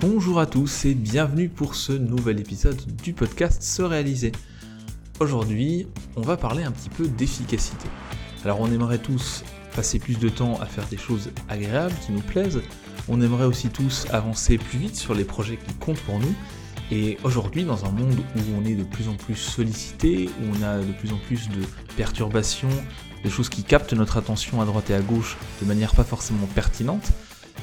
Bonjour à tous et bienvenue pour ce nouvel épisode du podcast Se réaliser. Aujourd'hui, on va parler un petit peu d'efficacité. Alors on aimerait tous passer plus de temps à faire des choses agréables qui nous plaisent, on aimerait aussi tous avancer plus vite sur les projets qui comptent pour nous, et aujourd'hui, dans un monde où on est de plus en plus sollicité, où on a de plus en plus de perturbations, de choses qui captent notre attention à droite et à gauche de manière pas forcément pertinente,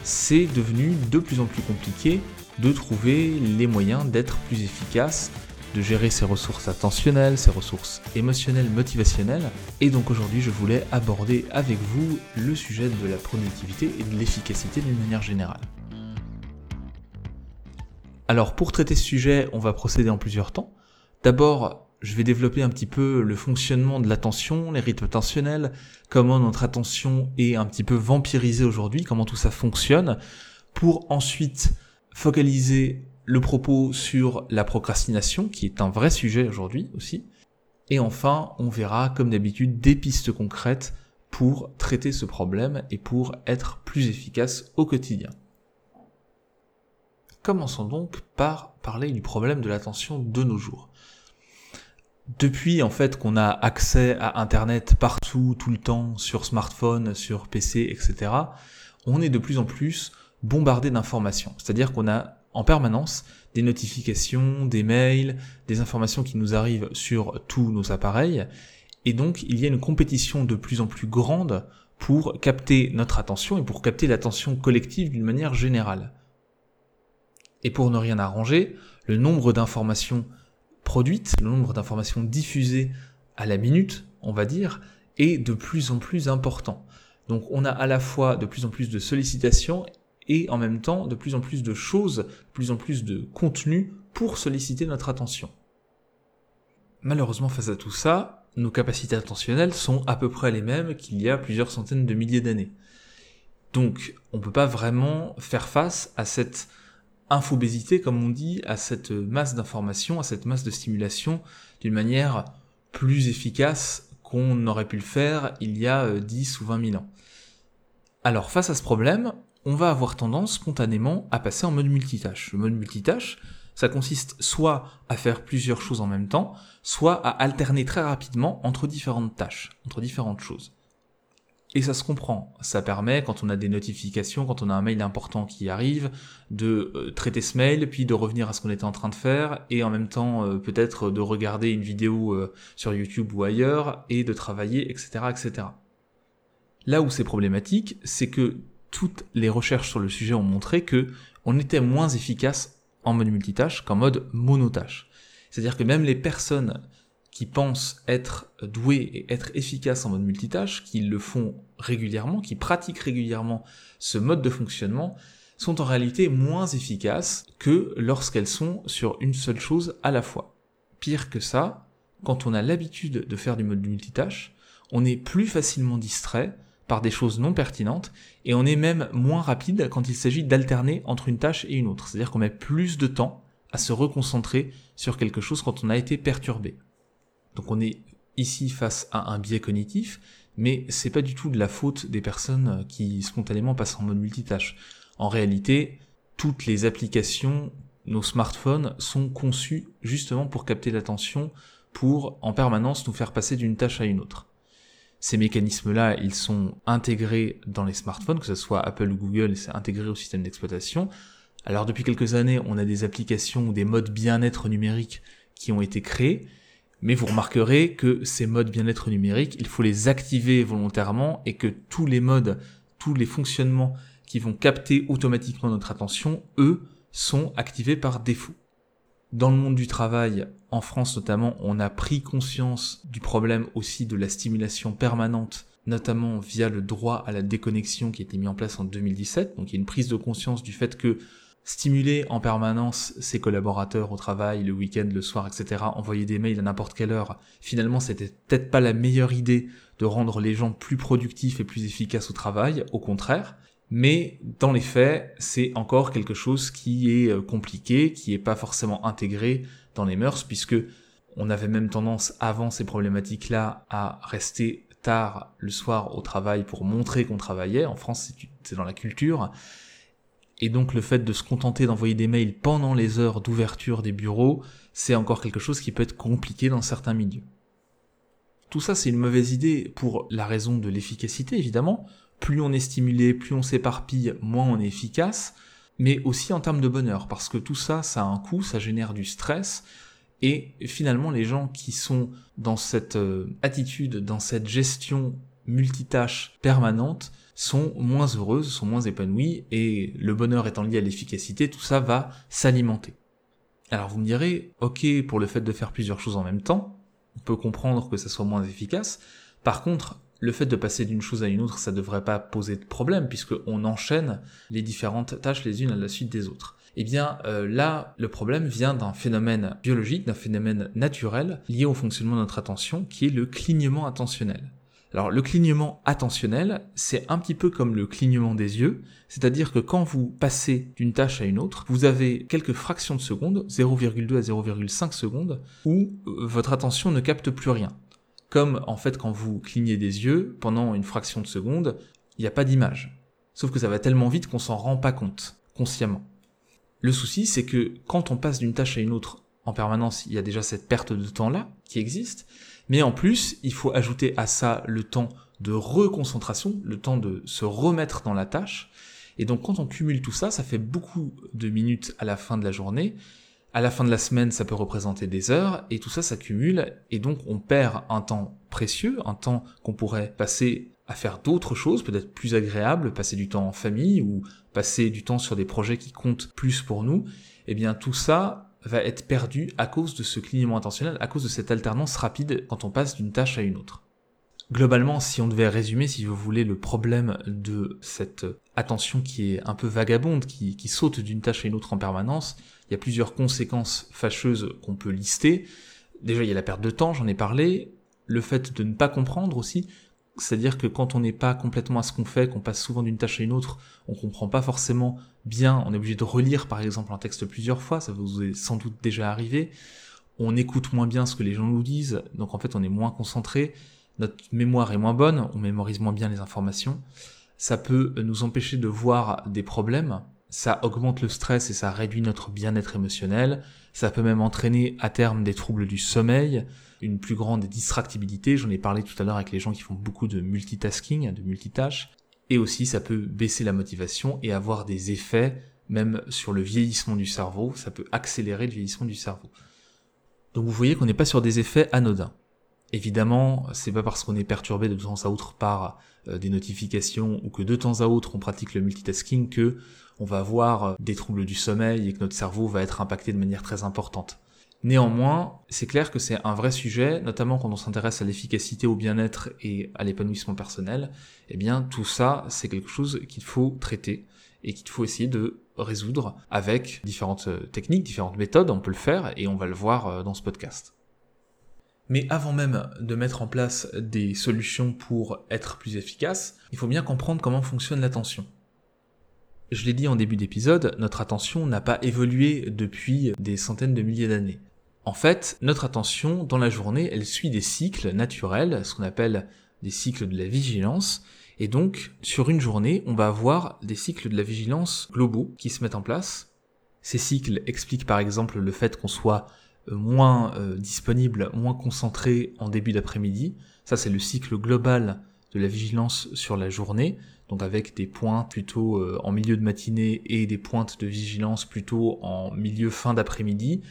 c'est devenu de plus en plus compliqué de trouver les moyens d'être plus efficace, de gérer ses ressources attentionnelles, ses ressources émotionnelles, motivationnelles. Et donc aujourd'hui, je voulais aborder avec vous le sujet de la productivité et de l'efficacité d'une manière générale. Alors pour traiter ce sujet, on va procéder en plusieurs temps. D'abord, je vais développer un petit peu le fonctionnement de l'attention, les rythmes attentionnels, comment notre attention est un petit peu vampirisée aujourd'hui, comment tout ça fonctionne, pour ensuite focaliser le propos sur la procrastination, qui est un vrai sujet aujourd'hui aussi. Et enfin, on verra, comme d'habitude, des pistes concrètes pour traiter ce problème et pour être plus efficace au quotidien. Commençons donc par parler du problème de l'attention de nos jours. Depuis en fait qu'on a accès à Internet partout, tout le temps, sur smartphone, sur PC, etc., on est de plus en plus bombardé d'informations. C'est-à-dire qu'on a en permanence des notifications, des mails, des informations qui nous arrivent sur tous nos appareils. Et donc il y a une compétition de plus en plus grande pour capter notre attention et pour capter l'attention collective d'une manière générale. Et pour ne rien arranger, le nombre d'informations produites, le nombre d'informations diffusées à la minute, on va dire, est de plus en plus important. Donc on a à la fois de plus en plus de sollicitations et en même temps de plus en plus de choses, de plus en plus de contenu pour solliciter notre attention. Malheureusement face à tout ça, nos capacités attentionnelles sont à peu près les mêmes qu'il y a plusieurs centaines de milliers d'années. Donc on ne peut pas vraiment faire face à cette infobésité, comme on dit, à cette masse d'informations, à cette masse de stimulation d'une manière plus efficace qu'on aurait pu le faire il y a 10 euh, ou 20 000 ans. Alors face à ce problème, on va avoir tendance spontanément à passer en mode multitâche. Le mode multitâche, ça consiste soit à faire plusieurs choses en même temps, soit à alterner très rapidement entre différentes tâches, entre différentes choses. Et ça se comprend. Ça permet, quand on a des notifications, quand on a un mail important qui arrive, de euh, traiter ce mail, puis de revenir à ce qu'on était en train de faire, et en même temps euh, peut-être de regarder une vidéo euh, sur YouTube ou ailleurs, et de travailler, etc., etc. Là où c'est problématique, c'est que toutes les recherches sur le sujet ont montré que on était moins efficace en mode multitâche qu'en mode monotâche. C'est-à-dire que même les personnes qui pensent être doués et être efficaces en mode multitâche, qui le font régulièrement, qui pratiquent régulièrement ce mode de fonctionnement, sont en réalité moins efficaces que lorsqu'elles sont sur une seule chose à la fois. Pire que ça, quand on a l'habitude de faire du mode multitâche, on est plus facilement distrait par des choses non pertinentes et on est même moins rapide quand il s'agit d'alterner entre une tâche et une autre. C'est-à-dire qu'on met plus de temps à se reconcentrer sur quelque chose quand on a été perturbé. Donc on est ici face à un biais cognitif, mais c'est pas du tout de la faute des personnes qui spontanément passent en mode multitâche. En réalité, toutes les applications, nos smartphones sont conçus justement pour capter l'attention, pour en permanence nous faire passer d'une tâche à une autre. Ces mécanismes-là, ils sont intégrés dans les smartphones, que ce soit Apple ou Google, c'est intégré au système d'exploitation. Alors depuis quelques années, on a des applications ou des modes bien-être numérique qui ont été créés, mais vous remarquerez que ces modes bien-être numérique, il faut les activer volontairement et que tous les modes, tous les fonctionnements qui vont capter automatiquement notre attention, eux, sont activés par défaut. Dans le monde du travail, en France notamment, on a pris conscience du problème aussi de la stimulation permanente, notamment via le droit à la déconnexion qui a été mis en place en 2017. Donc il y a une prise de conscience du fait que stimuler en permanence ses collaborateurs au travail, le week-end, le soir, etc., envoyer des mails à n'importe quelle heure, finalement c'était peut-être pas la meilleure idée de rendre les gens plus productifs et plus efficaces au travail, au contraire. Mais dans les faits, c'est encore quelque chose qui est euh, compliqué, qui est pas forcément intégré dans les mœurs, puisque on avait même tendance avant ces problématiques-là à rester tard le soir au travail pour montrer qu'on travaillait. En France, c'est dans la culture. Et donc le fait de se contenter d'envoyer des mails pendant les heures d'ouverture des bureaux, c'est encore quelque chose qui peut être compliqué dans certains milieux. Tout ça, c'est une mauvaise idée pour la raison de l'efficacité, évidemment. Plus on est stimulé, plus on s'éparpille, moins on est efficace, mais aussi en termes de bonheur, parce que tout ça, ça a un coût, ça génère du stress, et finalement, les gens qui sont dans cette euh, attitude, dans cette gestion multitâche permanente, sont moins heureuses, sont moins épanouies, et le bonheur étant lié à l'efficacité, tout ça va s'alimenter. Alors vous me direz, ok, pour le fait de faire plusieurs choses en même temps, on peut comprendre que ça soit moins efficace. Par contre, le fait de passer d'une chose à une autre, ça devrait pas poser de problème, puisqu'on enchaîne les différentes tâches les unes à la suite des autres. Eh bien euh, là, le problème vient d'un phénomène biologique, d'un phénomène naturel lié au fonctionnement de notre attention, qui est le clignement attentionnel. Alors le clignement attentionnel, c'est un petit peu comme le clignement des yeux, c'est-à-dire que quand vous passez d'une tâche à une autre, vous avez quelques fractions de secondes, 0,2 à 0,5 secondes, où euh, votre attention ne capte plus rien. Comme en fait quand vous clignez des yeux, pendant une fraction de seconde, il n'y a pas d'image. Sauf que ça va tellement vite qu'on s'en rend pas compte, consciemment. Le souci, c'est que quand on passe d'une tâche à une autre en permanence, il y a déjà cette perte de temps-là qui existe, mais en plus, il faut ajouter à ça le temps de reconcentration, le temps de se remettre dans la tâche. Et donc quand on cumule tout ça, ça fait beaucoup de minutes à la fin de la journée. À la fin de la semaine, ça peut représenter des heures, et tout ça s'accumule, et donc on perd un temps précieux, un temps qu'on pourrait passer à faire d'autres choses, peut-être plus agréables, passer du temps en famille, ou passer du temps sur des projets qui comptent plus pour nous. Eh bien tout ça, va être perdu à cause de ce clignement intentionnel, à cause de cette alternance rapide quand on passe d'une tâche à une autre. Globalement, si on devait résumer, si vous voulez, le problème de cette attention qui est un peu vagabonde, qui, qui saute d'une tâche à une autre en permanence, il y a plusieurs conséquences fâcheuses qu'on peut lister. Déjà, il y a la perte de temps, j'en ai parlé, le fait de ne pas comprendre aussi, c'est-à-dire que quand on n'est pas complètement à ce qu'on fait, qu'on passe souvent d'une tâche à une autre, on comprend pas forcément bien, on est obligé de relire par exemple un texte plusieurs fois, ça vous est sans doute déjà arrivé. On écoute moins bien ce que les gens nous disent, donc en fait on est moins concentré, notre mémoire est moins bonne, on mémorise moins bien les informations. Ça peut nous empêcher de voir des problèmes, ça augmente le stress et ça réduit notre bien-être émotionnel, ça peut même entraîner à terme des troubles du sommeil, une plus grande distractibilité, j'en ai parlé tout à l'heure avec les gens qui font beaucoup de multitasking, de multitâches, et aussi ça peut baisser la motivation et avoir des effets même sur le vieillissement du cerveau, ça peut accélérer le vieillissement du cerveau. Donc vous voyez qu'on n'est pas sur des effets anodins. Évidemment, c'est pas parce qu'on est perturbé de temps à autre par euh, des notifications ou que de temps à autre on pratique le multitasking que on va avoir des troubles du sommeil et que notre cerveau va être impacté de manière très importante. Néanmoins, c'est clair que c'est un vrai sujet, notamment quand on s'intéresse à l'efficacité, au bien-être et à l'épanouissement personnel. Eh bien, tout ça, c'est quelque chose qu'il faut traiter et qu'il faut essayer de résoudre avec différentes euh, techniques, différentes méthodes. On peut le faire et on va le voir euh, dans ce podcast. Mais avant même de mettre en place des solutions pour être plus efficace, il faut bien comprendre comment fonctionne l'attention. Je l'ai dit en début d'épisode, notre attention n'a pas évolué depuis des centaines de milliers d'années. En fait, notre attention, dans la journée, elle suit des cycles naturels, ce qu'on appelle des cycles de la vigilance, et donc, sur une journée, on va avoir des cycles de la vigilance globaux qui se mettent en place. Ces cycles expliquent par exemple le fait qu'on soit euh, moins euh, disponible, moins concentré en début d'après-midi. Ça, c'est le cycle global de la vigilance sur la journée donc avec des pointes plutôt euh, en milieu de matinée et des pointes de vigilance plutôt en milieu fin d'après-midi.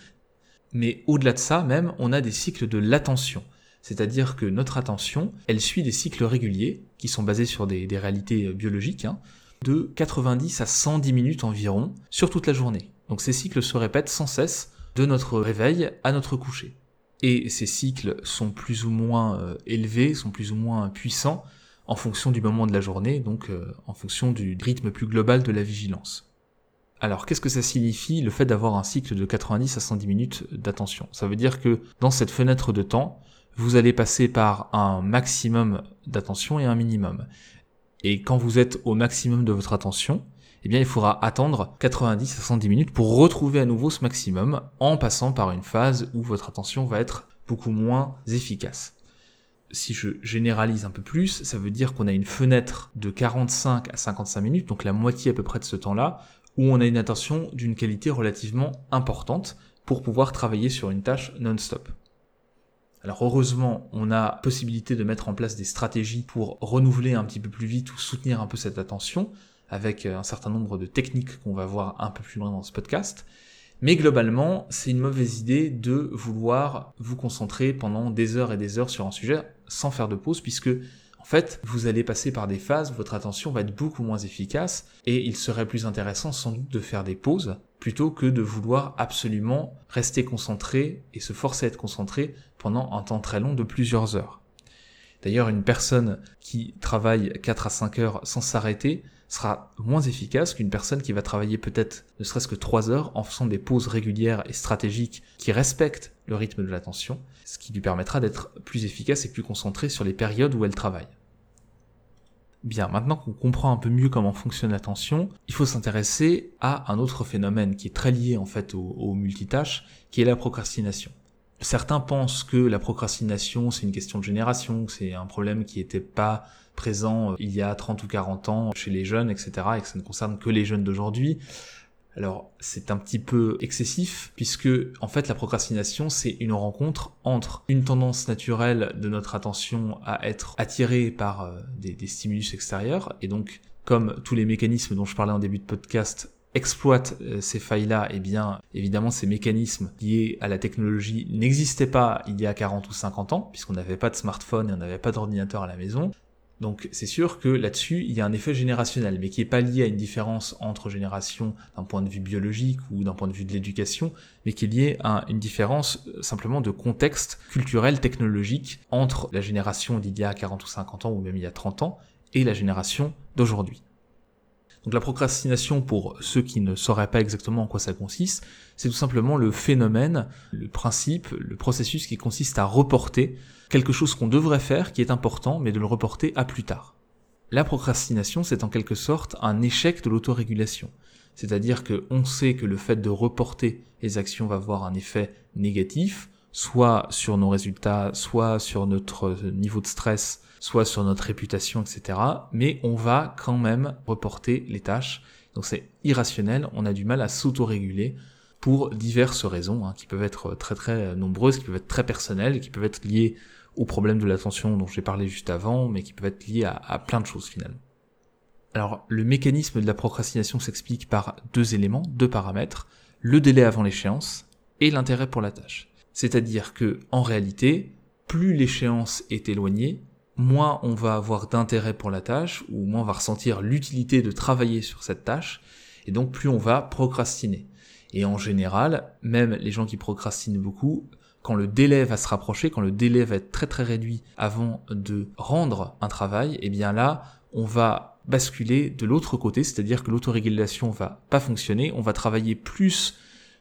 Mais au-delà de ça même, on a des cycles de l'attention. C'est-à-dire que notre attention, elle suit des cycles réguliers, qui sont basés sur des, réalités euh, biologiques, hein, de 90 à 110 minutes environ, sur toute la journée. Donc ces cycles se répètent sans cesse de notre réveil à notre coucher. Et ces cycles sont plus ou moins euh, élevés, sont plus ou moins puissants, en fonction du moment de la journée, donc euh, en fonction du rythme plus global de la vigilance. Alors qu'est-ce que ça signifie le fait d'avoir un cycle de 90 à 110 minutes d'attention? Ça veut dire que dans cette fenêtre de temps, vous allez passer par un maximum d'attention et un minimum. Et quand vous êtes au maximum de votre attention, eh bien il faudra attendre 90 à 110 minutes pour retrouver à nouveau ce maximum en passant par une phase où votre attention va être beaucoup moins efficace si je généralise un peu plus, ça veut dire qu'on a une fenêtre de 45 à 55 minutes, donc la moitié à peu près de ce temps-là, où on a une attention d'une qualité relativement importante pour pouvoir travailler sur une tâche non-stop. Alors heureusement, on a possibilité de mettre en place des stratégies pour renouveler un petit peu plus vite ou soutenir un peu cette attention avec un certain nombre de techniques qu'on va voir un peu plus loin dans ce podcast. Mais globalement, c'est une mauvaise idée de vouloir vous concentrer pendant des heures et des heures sur un sujet sans faire de pause puisque en fait, vous allez passer par des phases votre attention va être beaucoup moins efficace et il serait plus intéressant sans doute de faire des pauses plutôt que de vouloir absolument rester concentré et se forcer à être concentré pendant un temps très long de plusieurs heures. D'ailleurs, une personne qui travaille 4 à 5 heures sans s'arrêter sera moins efficace qu'une personne qui va travailler peut-être ne serait-ce que 3 heures en faisant des pauses régulières et stratégiques qui respectent le rythme de l'attention, ce qui lui permettra d'être plus efficace et plus concentré sur les périodes où elle travaille. Bien, maintenant qu'on comprend un peu mieux comment fonctionne l'attention, il faut s'intéresser à un autre phénomène qui est très lié en fait au, au multitâche, qui est la procrastination. Certains pensent que la procrastination c'est une question de génération, que c'est un problème qui n'était pas présent euh, il y a 30 ou 40 ans chez les jeunes, etc. et que ça ne concerne que les jeunes d'aujourd'hui. Alors c'est un petit peu excessif puisque en fait la procrastination c'est une rencontre entre une tendance naturelle de notre attention à être attirée par euh, des, stimulus extérieurs et donc comme tous les mécanismes dont je parlais en début de podcast exploitent euh, ces failles-là, et eh bien évidemment ces mécanismes liés à la technologie n'existaient pas il y a 40 ou 50 ans, puisqu'on n'avait pas de smartphone et on n'avait pas d'ordinateur à la maison. Donc c'est sûr que là-dessus, il y a un effet générationnel, mais qui n'est pas lié à une différence entre générations d'un point de vue biologique ou d'un point de vue de l'éducation, mais qui est lié à une différence euh, simplement de contexte culturel, technologique entre la génération d'il y a 40 ou 50 ans, ou même il y a 30 ans, et la génération d'aujourd'hui. Donc la procrastination, pour ceux qui ne sauraient pas exactement en quoi ça consiste, c'est tout simplement le phénomène, le principe, le processus qui consiste à reporter quelque chose qu'on devrait faire, qui est important, mais de le reporter à plus tard. La procrastination, c'est en quelque sorte un échec de l'autorégulation. C'est-à-dire qu'on sait que le fait de reporter les actions va avoir un effet négatif, soit sur nos résultats, soit sur notre niveau de stress, soit sur notre réputation, etc. Mais on va quand même reporter les tâches. Donc c'est irrationnel, on a du mal à s'autoréguler pour diverses raisons, hein, qui peuvent être très très nombreuses, qui peuvent être très personnelles, qui peuvent être liées aux problèmes de l'attention dont j'ai parlé juste avant, mais qui peuvent être liées à, à plein de choses finalement. Alors le mécanisme de la procrastination s'explique par deux éléments, deux paramètres, le délai avant l'échéance et l'intérêt pour la tâche. C'est-à-dire que en réalité, plus l'échéance est éloignée, moins on va avoir d'intérêt pour la tâche, ou moins on va ressentir l'utilité de travailler sur cette tâche, et donc plus on va procrastiner. Et en général, même les gens qui procrastinent beaucoup, quand le délai va se rapprocher, quand le délai va être très très réduit avant de rendre un travail, eh bien là, on va basculer de l'autre côté, c'est-à-dire que l'autorégulation va pas fonctionner, on va travailler plus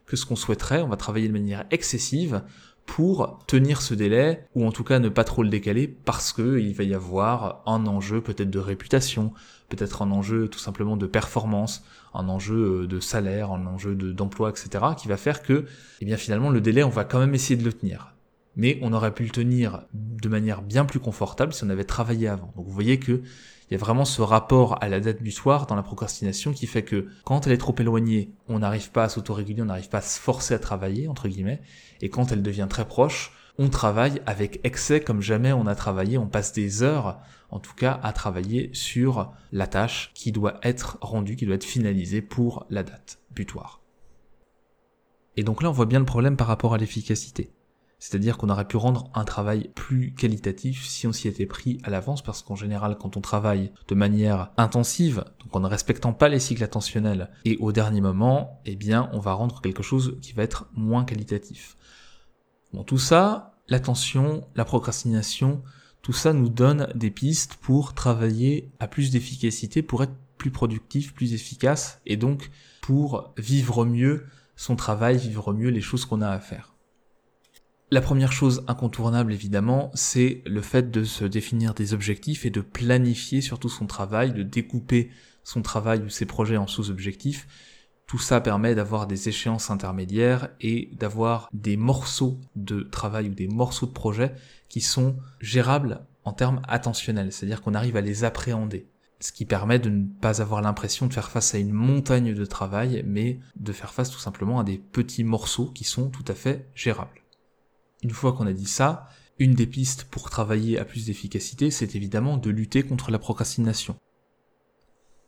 que ce qu'on souhaiterait, on va travailler de manière excessive pour tenir ce délai, ou en tout cas ne pas trop le décaler, parce que il va y avoir un enjeu peut-être de réputation, peut-être un enjeu tout simplement de performance, un enjeu euh, de salaire, un enjeu d'emploi, etc., qui va faire que, eh bien finalement, le délai, on va quand même essayer de le tenir. Mais on aurait pu le tenir de manière bien plus confortable si on avait travaillé avant. Donc vous voyez que il y a vraiment ce rapport à la date butoir dans la procrastination qui fait que quand elle est trop éloignée, on n'arrive pas à s'autoréguler, on n'arrive pas à se forcer à travailler, entre guillemets, et quand elle devient très proche, on travaille avec excès comme jamais on a travaillé, on passe des heures, en tout cas, à travailler sur la tâche qui doit être rendue, qui doit être finalisée pour la date butoir. Et donc là, on voit bien le problème par rapport à l'efficacité. C'est-à-dire qu'on aurait pu rendre un travail plus qualitatif si on s'y était pris à l'avance, parce qu'en général, quand on travaille de manière intensive, donc en ne respectant pas les cycles attentionnels, et au dernier moment, eh bien, on va rendre quelque chose qui va être moins qualitatif. Bon, tout ça, l'attention, la procrastination, tout ça nous donne des pistes pour travailler à plus d'efficacité, pour être plus productif, plus efficace, et donc pour vivre mieux son travail, vivre mieux les choses qu'on a à faire. La première chose incontournable évidemment, c'est le fait de se définir des objectifs et de planifier surtout son travail, de découper son travail ou ses projets en sous-objectifs. Tout ça permet d'avoir des échéances intermédiaires et d'avoir des morceaux de travail ou des morceaux de projet qui sont gérables en termes attentionnels, c'est-à-dire qu'on arrive à les appréhender. ce qui permet de ne pas avoir l'impression de faire face à une montagne de travail, mais de faire face tout simplement à des petits morceaux qui sont tout à fait gérables. Une fois qu'on a dit ça, une des pistes pour travailler à plus d'efficacité, c'est évidemment de lutter contre la procrastination.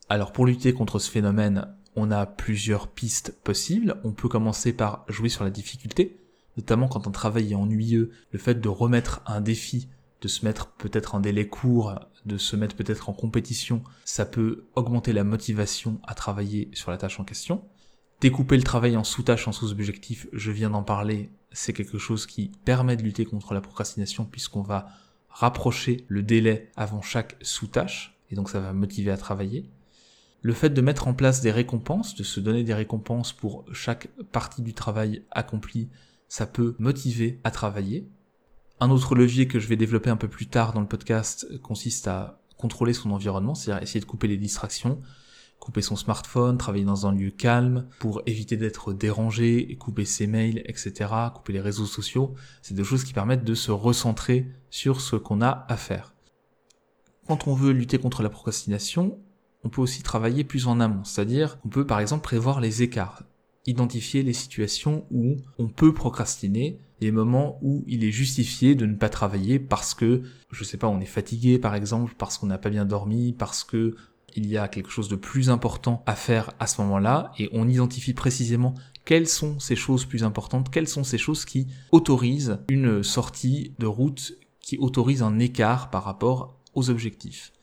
Alors pour lutter contre ce phénomène, on a plusieurs pistes possibles. On peut commencer par jouer sur la difficulté, notamment quand on travail est ennuyeux, le fait de remettre un défi, de se mettre peut-être en délai court, de se mettre peut-être en compétition, ça peut augmenter la motivation à travailler sur la tâche en question. Découper le travail en sous-tâches, en sous-objectifs, je viens d'en parler, c'est quelque chose qui permet de lutter contre la procrastination puisqu'on va rapprocher le délai avant chaque sous-tâche, et donc ça va motiver à travailler. Le fait de mettre en place des récompenses, de se donner des récompenses pour chaque partie du travail accompli, ça peut motiver à travailler. Un autre levier que je vais développer un peu plus tard dans le podcast consiste à contrôler son environnement, c'est-à-dire essayer de couper les distractions, couper son smartphone, travailler dans un lieu calme pour éviter d'être dérangé, couper ses mails, etc., couper les réseaux sociaux. C'est des choses qui permettent de se recentrer sur ce qu'on a à faire. Quand on veut lutter contre la procrastination, on peut aussi travailler plus en amont, c'est-à-dire on peut par exemple prévoir les écarts identifier les situations où on peut procrastiner, les moments où il est justifié de ne pas travailler parce que, je sais pas, on est fatigué par exemple, parce qu'on n'a pas bien dormi, parce que il y a quelque chose de plus important à faire à ce moment-là, et on identifie précisément quelles sont ces choses plus importantes, quelles sont ces choses qui autorisent une sortie de route, qui autorisent un écart par rapport aux objectifs.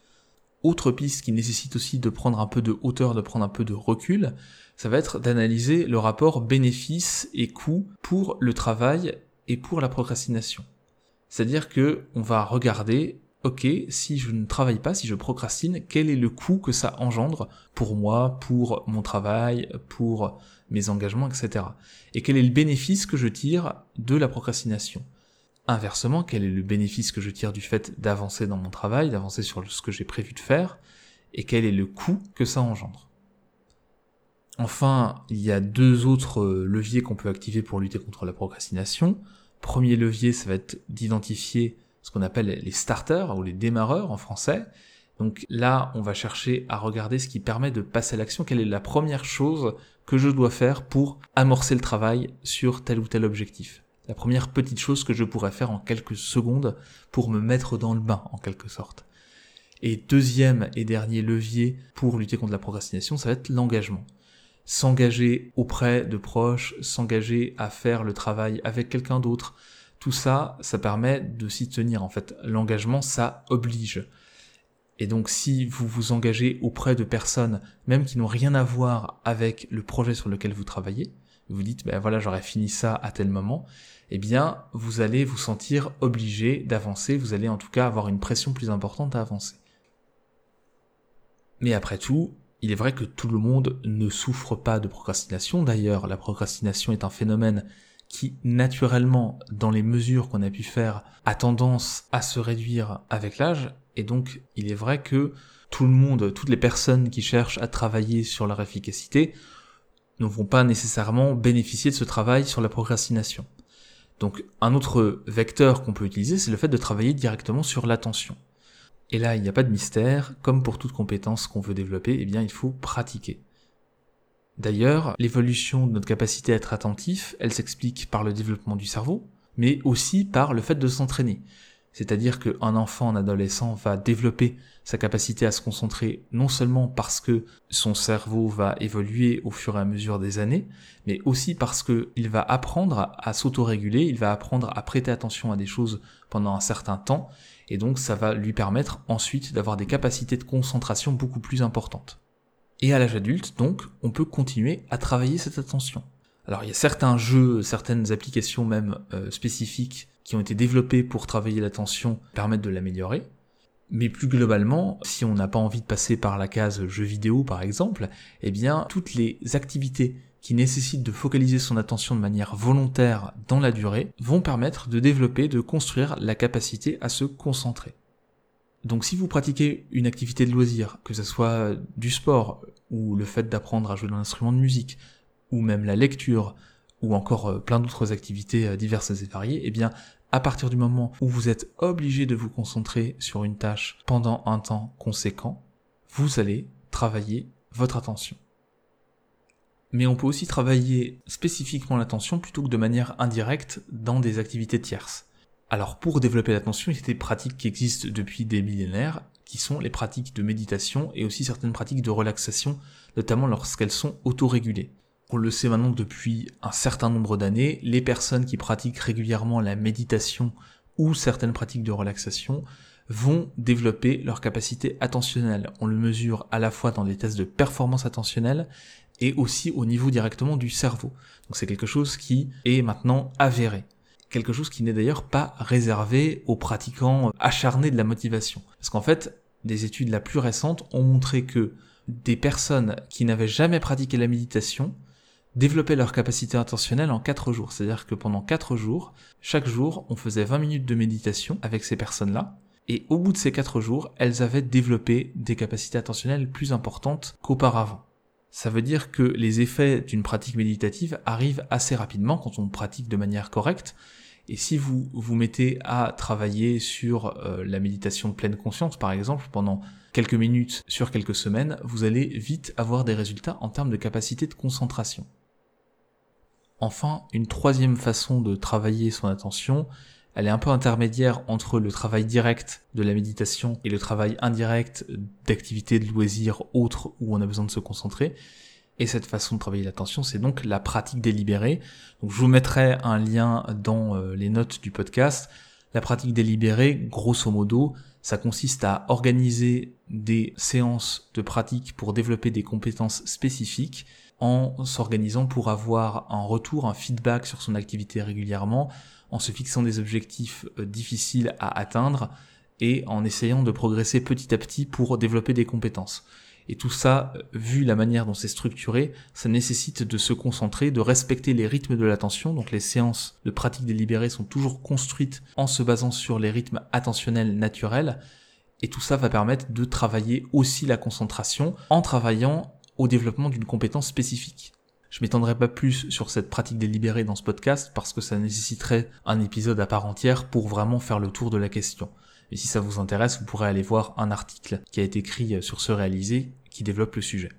Autre piste qui nécessite aussi de prendre un peu de hauteur, de prendre un peu de recul, ça va être d'analyser le rapport bénéfice et coût pour le travail et pour la procrastination. C'est-à-dire que on va regarder, ok, si je ne travaille pas, si je procrastine, quel est le coût que ça engendre pour moi, pour mon travail, pour mes engagements, etc. Et quel est le bénéfice que je tire de la procrastination? Inversement, quel est le bénéfice que je tire du fait d'avancer dans mon travail, d'avancer sur ce que j'ai prévu de faire, et quel est le coût que ça engendre? Enfin, il y a deux autres euh, leviers qu'on peut activer pour lutter contre la procrastination. Premier levier, ça va être d'identifier ce qu'on appelle les starters ou les démarreurs en français. Donc là, on va chercher à regarder ce qui permet de passer à l'action. Quelle est la première chose que je dois faire pour amorcer le travail sur tel ou tel objectif? La première petite chose que je pourrais faire en quelques secondes pour me mettre dans le bain, en quelque sorte. Et deuxième et dernier levier pour lutter contre la procrastination, ça va être l'engagement s'engager auprès de proches, s'engager à faire le travail avec quelqu'un d'autre. Tout ça, ça permet de s'y tenir. En fait, l'engagement, ça oblige. Et donc, si vous vous engagez auprès de personnes, même qui n'ont rien à voir avec le projet sur lequel vous travaillez, vous dites, ben voilà, j'aurais fini ça à tel moment, eh bien, vous allez vous sentir obligé d'avancer, vous allez en tout cas avoir une pression plus importante à avancer. Mais après tout, il est vrai que tout le monde ne souffre pas de procrastination. D'ailleurs, la procrastination est un phénomène qui, naturellement, dans les mesures qu'on a pu faire, a tendance à se réduire avec l'âge. Et donc, il est vrai que tout le monde, toutes les personnes qui cherchent à travailler sur leur efficacité, ne vont pas nécessairement bénéficier de ce travail sur la procrastination. Donc, un autre vecteur qu'on peut utiliser, c'est le fait de travailler directement sur l'attention. Et là, il n'y a pas de mystère, comme pour toute compétence qu'on veut développer, eh bien, il faut pratiquer. D'ailleurs, l'évolution de notre capacité à être attentif, elle s'explique par le développement du cerveau, mais aussi par le fait de s'entraîner. C'est-à-dire qu'un enfant, un adolescent va développer sa capacité à se concentrer non seulement parce que son cerveau va évoluer au fur et à mesure des années, mais aussi parce qu'il va apprendre à s'autoréguler, il va apprendre à prêter attention à des choses pendant un certain temps, et donc ça va lui permettre ensuite d'avoir des capacités de concentration beaucoup plus importantes. Et à l'âge adulte, donc, on peut continuer à travailler cette attention. Alors il y a certains jeux, certaines applications même euh, spécifiques qui ont été développées pour travailler l'attention permettent de l'améliorer. Mais plus globalement, si on n'a pas envie de passer par la case jeux vidéo par exemple, eh bien toutes les activités qui nécessitent de focaliser son attention de manière volontaire dans la durée, vont permettre de développer, de construire la capacité à se concentrer. Donc si vous pratiquez une activité de loisir, que ce soit du sport, ou le fait d'apprendre à jouer d'un instrument de musique, ou même la lecture, ou encore euh, plein d'autres activités euh, diverses et variées, eh bien, à partir du moment où vous êtes obligé de vous concentrer sur une tâche pendant un temps conséquent, vous allez travailler votre attention. Mais on peut aussi travailler spécifiquement l'attention plutôt que de manière indirecte dans des activités tierces. Alors pour développer l'attention, il y a des pratiques qui existent depuis des millénaires, qui sont les pratiques de méditation et aussi certaines pratiques de relaxation, notamment lorsqu'elles sont autorégulées. On le sait maintenant depuis un certain nombre d'années, les personnes qui pratiquent régulièrement la méditation ou certaines pratiques de relaxation vont développer leur capacité attentionnelle. On le mesure à la fois dans des tests de performance attentionnelle et aussi au niveau directement du cerveau. Donc c'est quelque chose qui est maintenant avéré. Quelque chose qui n'est d'ailleurs pas réservé aux pratiquants acharnés de la motivation. Parce qu'en fait, des études la plus récentes ont montré que des personnes qui n'avaient jamais pratiqué la méditation développaient leur capacité intentionnelle en 4 jours. C'est-à-dire que pendant 4 jours, chaque jour, on faisait 20 minutes de méditation avec ces personnes-là. Et au bout de ces 4 jours, elles avaient développé des capacités attentionnelles plus importantes qu'auparavant. Ça veut dire que les effets d'une pratique méditative arrivent assez rapidement quand on pratique de manière correcte. Et si vous vous mettez à travailler sur euh, la méditation de pleine conscience, par exemple, pendant quelques minutes sur quelques semaines, vous allez vite avoir des résultats en termes de capacité de concentration. Enfin, une troisième façon de travailler son attention, elle est un peu intermédiaire entre le travail direct de la méditation et le travail indirect d'activités de loisirs autres où on a besoin de se concentrer. Et cette façon de travailler l'attention, c'est donc la pratique délibérée. Je vous mettrai un lien dans euh, les notes du podcast. La pratique délibérée, grosso modo, ça consiste à organiser des séances de pratique pour développer des compétences spécifiques en s'organisant pour avoir un retour, un feedback sur son activité régulièrement, en se fixant des objectifs euh, difficiles à atteindre et en essayant de progresser petit à petit pour développer des compétences. Et tout ça, euh, vu la manière dont c'est structuré, ça nécessite de se concentrer, de respecter les rythmes de l'attention. Donc les séances de pratique délibérée sont toujours construites en se basant sur les rythmes attentionnels naturels. Et tout ça va permettre de travailler aussi la concentration en travaillant au développement d'une compétence spécifique. Je m'étendrai pas plus sur cette pratique délibérée dans ce podcast parce que ça nécessiterait un épisode à part entière pour vraiment faire le tour de la question. Et si ça vous intéresse, vous pourrez aller voir un article qui a été écrit sur ce réalisé qui développe le sujet.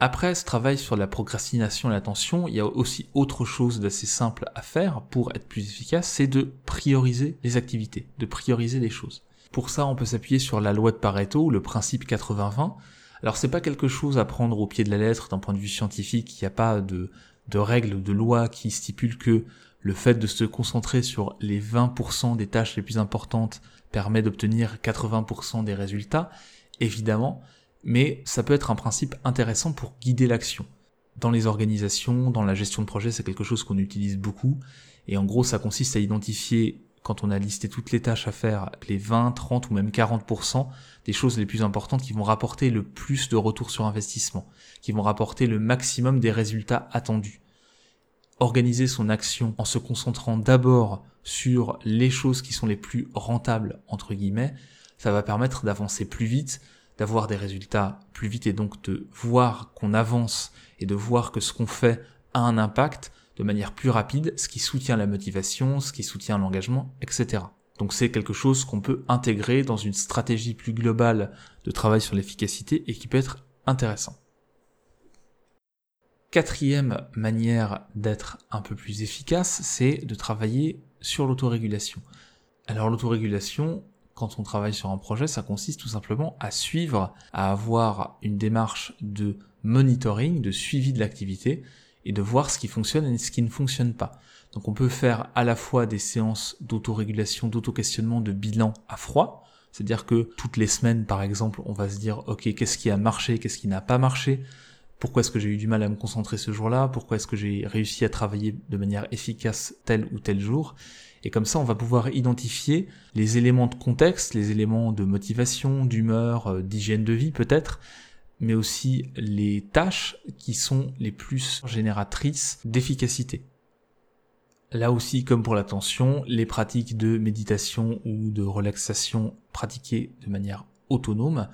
Après ce travail sur la procrastination et l'attention, il y a aussi autre chose d'assez simple à faire pour être plus efficace, c'est de prioriser les activités, de prioriser les choses. Pour ça, on peut s'appuyer sur la loi de Pareto, le principe 80-20, alors c'est pas quelque chose à prendre au pied de la lettre d'un point de vue scientifique, il n'y a pas de, de règles de lois qui stipulent que le fait de se concentrer sur les 20% des tâches les plus importantes permet d'obtenir 80% des résultats, évidemment, mais ça peut être un principe intéressant pour guider l'action. Dans les organisations, dans la gestion de projet, c'est quelque chose qu'on utilise beaucoup, et en gros ça consiste à identifier quand on a listé toutes les tâches à faire, les 20, 30 ou même 40% des choses les plus importantes qui vont rapporter le plus de retour sur investissement, qui vont rapporter le maximum des résultats attendus. Organiser son action en se concentrant d'abord sur les choses qui sont les plus rentables, entre guillemets, ça va permettre d'avancer plus vite, d'avoir des résultats plus vite et donc de voir qu'on avance et de voir que ce qu'on fait a un impact de manière plus rapide, ce qui soutient la motivation, ce qui soutient l'engagement, etc. Donc c'est quelque chose qu'on peut intégrer dans une stratégie plus globale de travail sur l'efficacité et qui peut être intéressant. Quatrième manière d'être un peu plus efficace, c'est de travailler sur l'autorégulation. Alors l'autorégulation, quand on travaille sur un projet, ça consiste tout simplement à suivre, à avoir une démarche de monitoring, de suivi de l'activité, et de voir ce qui fonctionne et ce qui ne fonctionne pas. Donc on peut faire à la fois des séances d'autorégulation, d'auto-questionnement, de bilan à froid, c'est-à-dire que toutes les semaines, par exemple, on va se dire, ok, qu'est-ce qui a marché, qu'est-ce qui n'a pas marché, pourquoi est-ce que j'ai eu du mal à me concentrer ce jour-là, pourquoi est-ce que j'ai réussi à travailler de manière efficace tel ou tel jour? Et comme ça, on va pouvoir identifier les éléments de contexte, les éléments de motivation, d'humeur, euh, d'hygiène de vie peut-être, mais aussi les tâches qui sont les plus génératrices d'efficacité. Là aussi, comme pour l'attention, les pratiques de méditation ou de relaxation pratiquées de manière autonome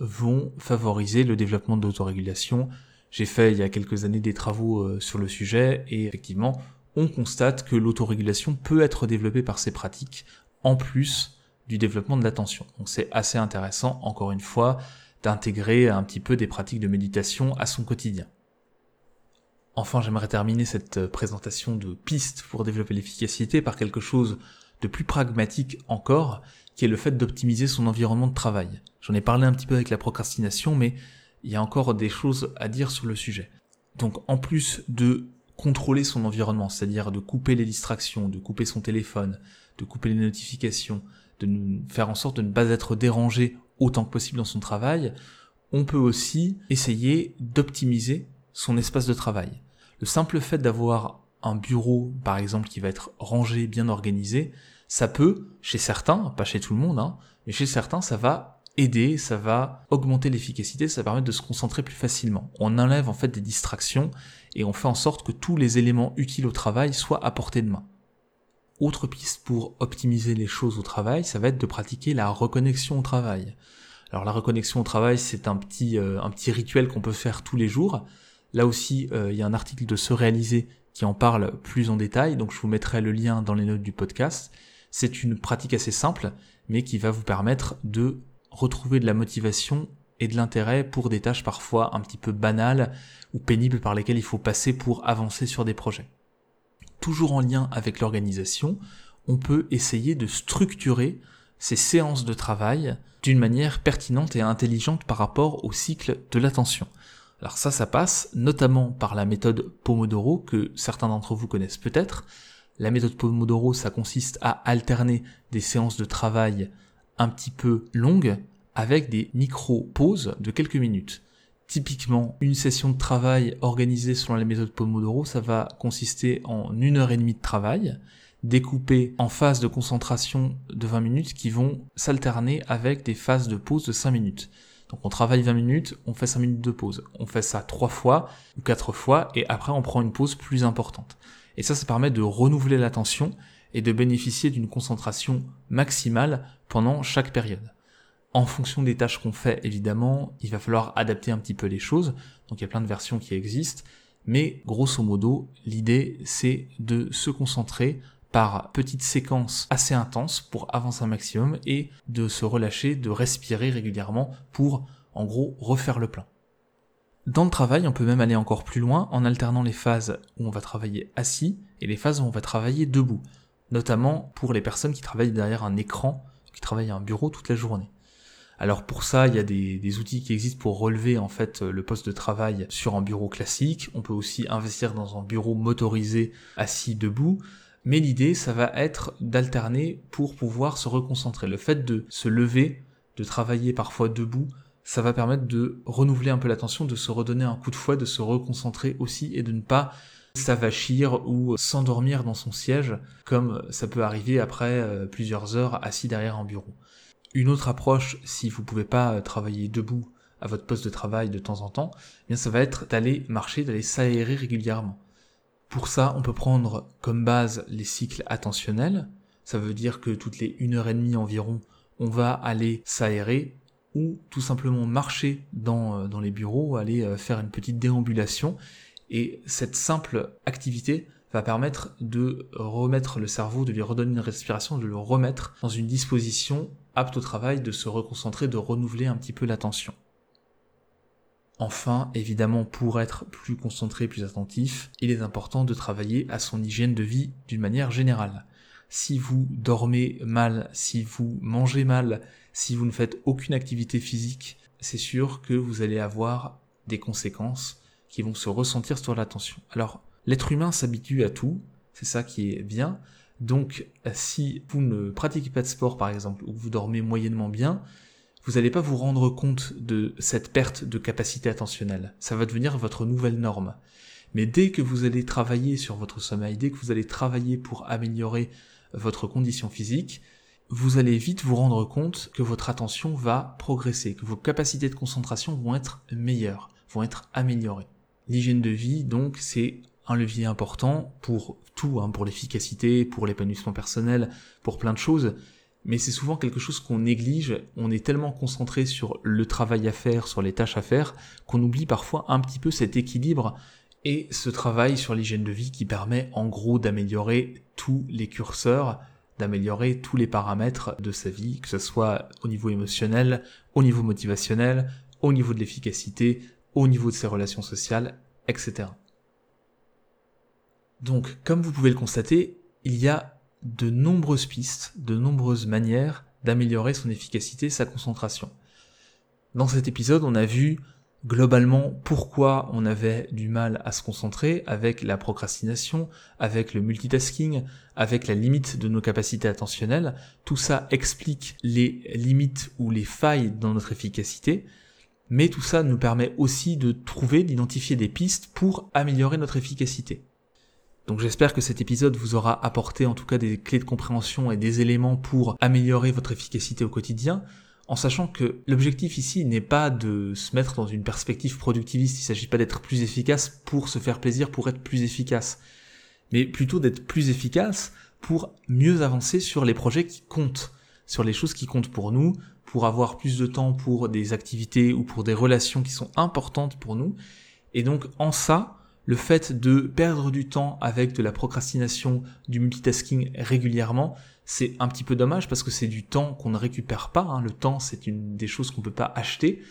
vont favoriser le développement de l'autorégulation. J'ai fait il y a quelques années des travaux euh, sur le sujet et effectivement, on constate que l'autorégulation peut être développée par ces pratiques en plus du développement de l'attention. Donc c'est assez intéressant, encore une fois, d'intégrer un petit peu des pratiques de méditation à son quotidien. Enfin, j'aimerais terminer cette présentation de pistes pour développer l'efficacité par quelque chose de plus pragmatique encore, qui est le fait d'optimiser son environnement de travail. J'en ai parlé un petit peu avec la procrastination, mais il y a encore des choses à dire sur le sujet. Donc en plus de contrôler son environnement, c'est-à-dire de couper les distractions, de couper son téléphone, de couper les notifications, de faire en sorte de ne pas être dérangé autant que possible dans son travail, on peut aussi essayer d'optimiser son espace de travail. Le simple fait d'avoir un bureau, par exemple, qui va être rangé, bien organisé, ça peut, chez certains, pas chez tout le monde, hein, mais chez certains, ça va aider, ça va augmenter l'efficacité, ça va permettre de se concentrer plus facilement. On enlève en fait des distractions et on fait en sorte que tous les éléments utiles au travail soient à portée de main. Autre piste pour optimiser les choses au travail, ça va être de pratiquer la reconnexion au travail. Alors la reconnexion au travail, c'est un petit, euh, un petit rituel qu'on peut faire tous les jours. Là aussi, euh, il y a un article de Se réaliser qui en parle plus en détail, donc je vous mettrai le lien dans les notes du podcast. C'est une pratique assez simple, mais qui va vous permettre de retrouver de la motivation et de l'intérêt pour des tâches parfois un petit peu banales ou pénibles par lesquelles il faut passer pour avancer sur des projets. Toujours en lien avec l'organisation, on peut essayer de structurer ces séances de travail d'une manière pertinente et intelligente par rapport au cycle de l'attention. Alors ça, ça passe notamment par la méthode Pomodoro que certains d'entre vous connaissent peut-être. La méthode Pomodoro, ça consiste à alterner des séances de travail un petit peu longues avec des micro-pauses de quelques minutes. Typiquement, une session de travail organisée selon la méthode Pomodoro, ça va consister en une heure et demie de travail, découpée en phases de concentration de 20 minutes qui vont s'alterner avec des phases de pause de 5 minutes. Donc on travaille 20 minutes, on fait 5 minutes de pause. On fait ça 3 fois ou 4 fois et après on prend une pause plus importante. Et ça, ça permet de renouveler l'attention et de bénéficier d'une concentration maximale pendant chaque période. En fonction des tâches qu'on fait, évidemment, il va falloir adapter un petit peu les choses. Donc il y a plein de versions qui existent. Mais grosso modo, l'idée, c'est de se concentrer par petites séquences assez intenses pour avancer un maximum et de se relâcher, de respirer régulièrement pour, en gros, refaire le plein. Dans le travail, on peut même aller encore plus loin en alternant les phases où on va travailler assis et les phases où on va travailler debout, notamment pour les personnes qui travaillent derrière un écran, qui travaillent à un bureau toute la journée. Alors pour ça, il y a des, outils qui existent pour relever en fait le poste de travail sur un bureau classique. On peut aussi investir dans un bureau motorisé assis debout. Mais l'idée, ça va être d'alterner pour pouvoir se reconcentrer. Le fait de se lever, de travailler parfois debout, ça va permettre de renouveler un peu l'attention, de se redonner un coup de fouet, de se reconcentrer aussi et de ne pas s'avachir ou s'endormir dans son siège comme ça peut arriver après euh, plusieurs heures assis derrière un bureau. Une autre approche, si vous pouvez pas euh, travailler debout à votre poste de travail de temps en temps, eh bien ça va être d'aller marcher, d'aller s'aérer régulièrement. Pour ça, on peut prendre comme base les cycles attentionnels. Ça veut dire que toutes les une heure et demie environ, on va aller s'aérer ou tout simplement marcher dans, euh, dans les bureaux, aller euh, faire une petite déambulation. Et cette simple activité va permettre de remettre le cerveau, de lui redonner une respiration, de le remettre dans une disposition apte au travail, de se reconcentrer, de renouveler un petit peu l'attention. Enfin, évidemment, pour être plus concentré, plus attentif, il est important de travailler à son hygiène de vie d'une manière générale. Si vous dormez mal, si vous mangez mal, si vous ne faites aucune activité physique, c'est sûr que vous allez avoir des conséquences qui vont se ressentir sur l'attention. Alors, L'être humain s'habitue à tout, c'est ça qui est bien. Donc si vous ne pratiquez pas de sport par exemple, ou vous dormez moyennement bien, vous n'allez pas vous rendre compte de cette perte de capacité attentionnelle. Ça va devenir votre nouvelle norme. Mais dès que vous allez travailler sur votre sommeil, dès que vous allez travailler pour améliorer votre condition physique, vous allez vite vous rendre compte que votre attention va progresser, que vos capacités de concentration vont être meilleures, vont être améliorées. L'hygiène de vie, donc, c'est un levier important pour tout, hein, pour l'efficacité, pour l'épanouissement personnel, pour plein de choses. Mais c'est souvent quelque chose qu'on néglige. On est tellement concentré sur le travail à faire, sur les tâches à faire, qu'on oublie parfois un petit peu cet équilibre et ce travail sur l'hygiène de vie qui permet en gros d'améliorer tous les curseurs d'améliorer tous les paramètres de sa vie, que ce soit au niveau émotionnel, au niveau motivationnel, au niveau de l'efficacité, au niveau de ses relations sociales, etc. Donc, comme vous pouvez le constater, il y a de nombreuses pistes, de nombreuses manières d'améliorer son efficacité, sa concentration. Dans cet épisode, on a vu globalement pourquoi on avait du mal à se concentrer avec la procrastination, avec le multitasking, avec la limite de nos capacités attentionnelles. Tout ça explique les limites ou les failles dans notre efficacité, mais tout ça nous permet aussi de trouver, d'identifier des pistes pour améliorer notre efficacité. Donc j'espère que cet épisode vous aura apporté en tout cas des clés de compréhension et des éléments pour améliorer votre efficacité au quotidien, en sachant que l'objectif ici n'est pas de se mettre dans une perspective productiviste, il ne s'agit pas d'être plus efficace pour se faire plaisir, pour être plus efficace, mais plutôt d'être plus efficace pour mieux avancer sur les projets qui comptent, sur les choses qui comptent pour nous, pour avoir plus de temps pour des activités ou pour des relations qui sont importantes pour nous. Et donc en ça, le fait de perdre du temps avec de la procrastination, du multitasking régulièrement, c'est un petit peu dommage parce que c'est du temps qu'on ne récupère pas. Hein. Le temps, c'est une des choses qu'on ne peut pas acheter.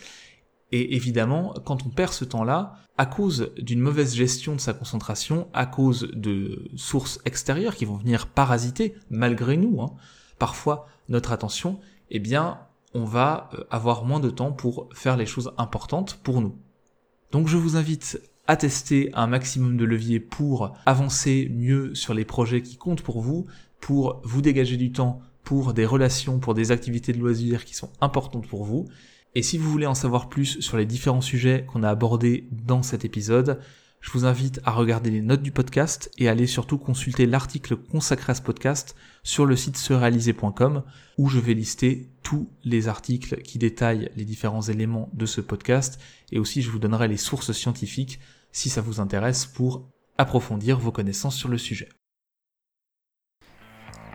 Et évidemment, quand on perd ce temps-là, à cause d'une mauvaise gestion de sa concentration, à cause de sources extérieures qui vont venir parasiter, malgré nous, hein, parfois notre attention, eh bien, on va euh, avoir moins de temps pour faire les choses importantes pour nous. Donc je vous invite à tester un maximum de leviers pour avancer mieux sur les projets qui comptent pour vous, pour vous dégager du temps pour des relations, pour des activités de loisirs qui sont importantes pour vous. Et si vous voulez en savoir plus sur les différents sujets qu'on a abordés dans cet épisode, je vous invite à regarder les notes du podcast et à aller surtout consulter l'article consacré à ce podcast sur le site serealiser.com où je vais lister tous les articles qui détaillent les différents éléments de ce podcast et aussi je vous donnerai les sources scientifiques si ça vous intéresse pour approfondir vos connaissances sur le sujet.